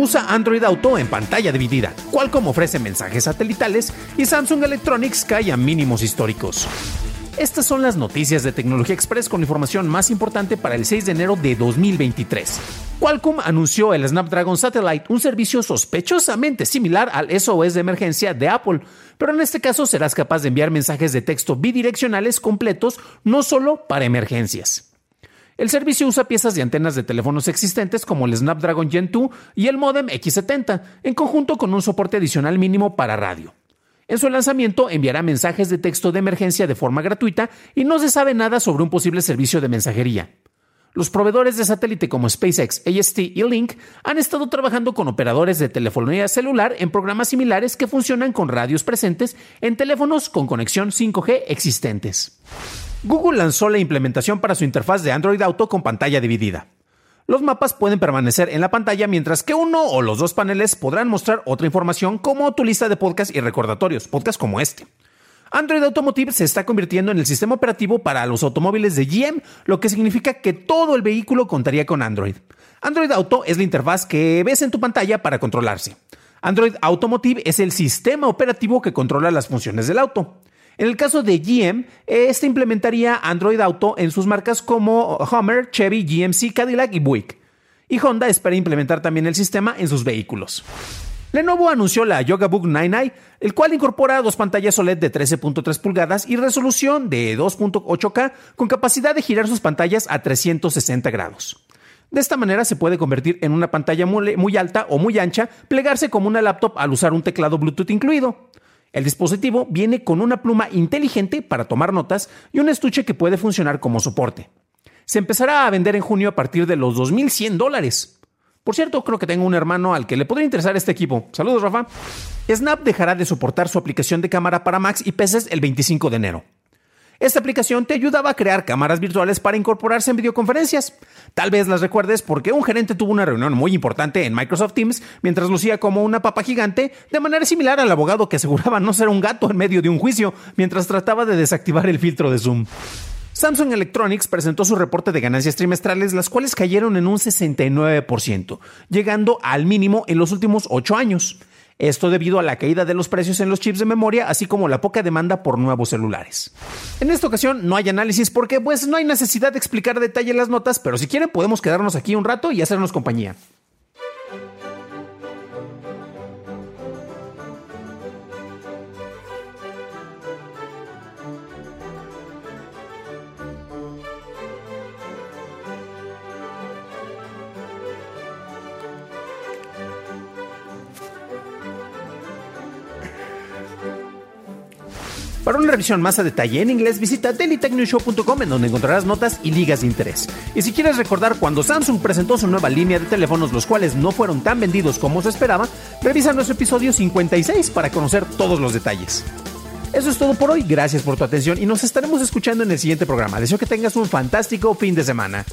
Usa Android Auto en pantalla dividida. Qualcomm ofrece mensajes satelitales y Samsung Electronics cae a mínimos históricos. Estas son las noticias de Tecnología Express con información más importante para el 6 de enero de 2023. Qualcomm anunció el Snapdragon Satellite, un servicio sospechosamente similar al SOS de emergencia de Apple, pero en este caso serás capaz de enviar mensajes de texto bidireccionales completos no solo para emergencias. El servicio usa piezas de antenas de teléfonos existentes como el Snapdragon Gen 2 y el modem X70, en conjunto con un soporte adicional mínimo para radio. En su lanzamiento enviará mensajes de texto de emergencia de forma gratuita y no se sabe nada sobre un posible servicio de mensajería. Los proveedores de satélite como SpaceX, AST y Link han estado trabajando con operadores de telefonía celular en programas similares que funcionan con radios presentes en teléfonos con conexión 5G existentes. Google lanzó la implementación para su interfaz de Android Auto con pantalla dividida. Los mapas pueden permanecer en la pantalla mientras que uno o los dos paneles podrán mostrar otra información como tu lista de podcasts y recordatorios, podcasts como este. Android Automotive se está convirtiendo en el sistema operativo para los automóviles de GM, lo que significa que todo el vehículo contaría con Android. Android Auto es la interfaz que ves en tu pantalla para controlarse. Android Automotive es el sistema operativo que controla las funciones del auto. En el caso de GM, este implementaría Android Auto en sus marcas como Hummer, Chevy, GMC, Cadillac y Buick. Y Honda espera implementar también el sistema en sus vehículos. Lenovo anunció la YogaBook 99, el cual incorpora dos pantallas OLED de 13.3 pulgadas y resolución de 2.8K con capacidad de girar sus pantallas a 360 grados. De esta manera se puede convertir en una pantalla muy alta o muy ancha, plegarse como una laptop al usar un teclado Bluetooth incluido. El dispositivo viene con una pluma inteligente para tomar notas y un estuche que puede funcionar como soporte. Se empezará a vender en junio a partir de los 2.100 dólares. Por cierto, creo que tengo un hermano al que le podría interesar este equipo. Saludos, Rafa. Snap dejará de soportar su aplicación de cámara para Macs y PCs el 25 de enero. Esta aplicación te ayudaba a crear cámaras virtuales para incorporarse en videoconferencias. Tal vez las recuerdes porque un gerente tuvo una reunión muy importante en Microsoft Teams mientras lucía como una papa gigante, de manera similar al abogado que aseguraba no ser un gato en medio de un juicio mientras trataba de desactivar el filtro de Zoom. Samsung Electronics presentó su reporte de ganancias trimestrales, las cuales cayeron en un 69%, llegando al mínimo en los últimos 8 años. Esto debido a la caída de los precios en los chips de memoria, así como la poca demanda por nuevos celulares. En esta ocasión no hay análisis porque pues no hay necesidad de explicar a detalle las notas, pero si quieren podemos quedarnos aquí un rato y hacernos compañía. Para una revisión más a detalle en inglés, visita dailytechnewshow.com en donde encontrarás notas y ligas de interés. Y si quieres recordar cuando Samsung presentó su nueva línea de teléfonos, los cuales no fueron tan vendidos como se esperaba, revisa nuestro episodio 56 para conocer todos los detalles. Eso es todo por hoy, gracias por tu atención y nos estaremos escuchando en el siguiente programa. Deseo que tengas un fantástico fin de semana.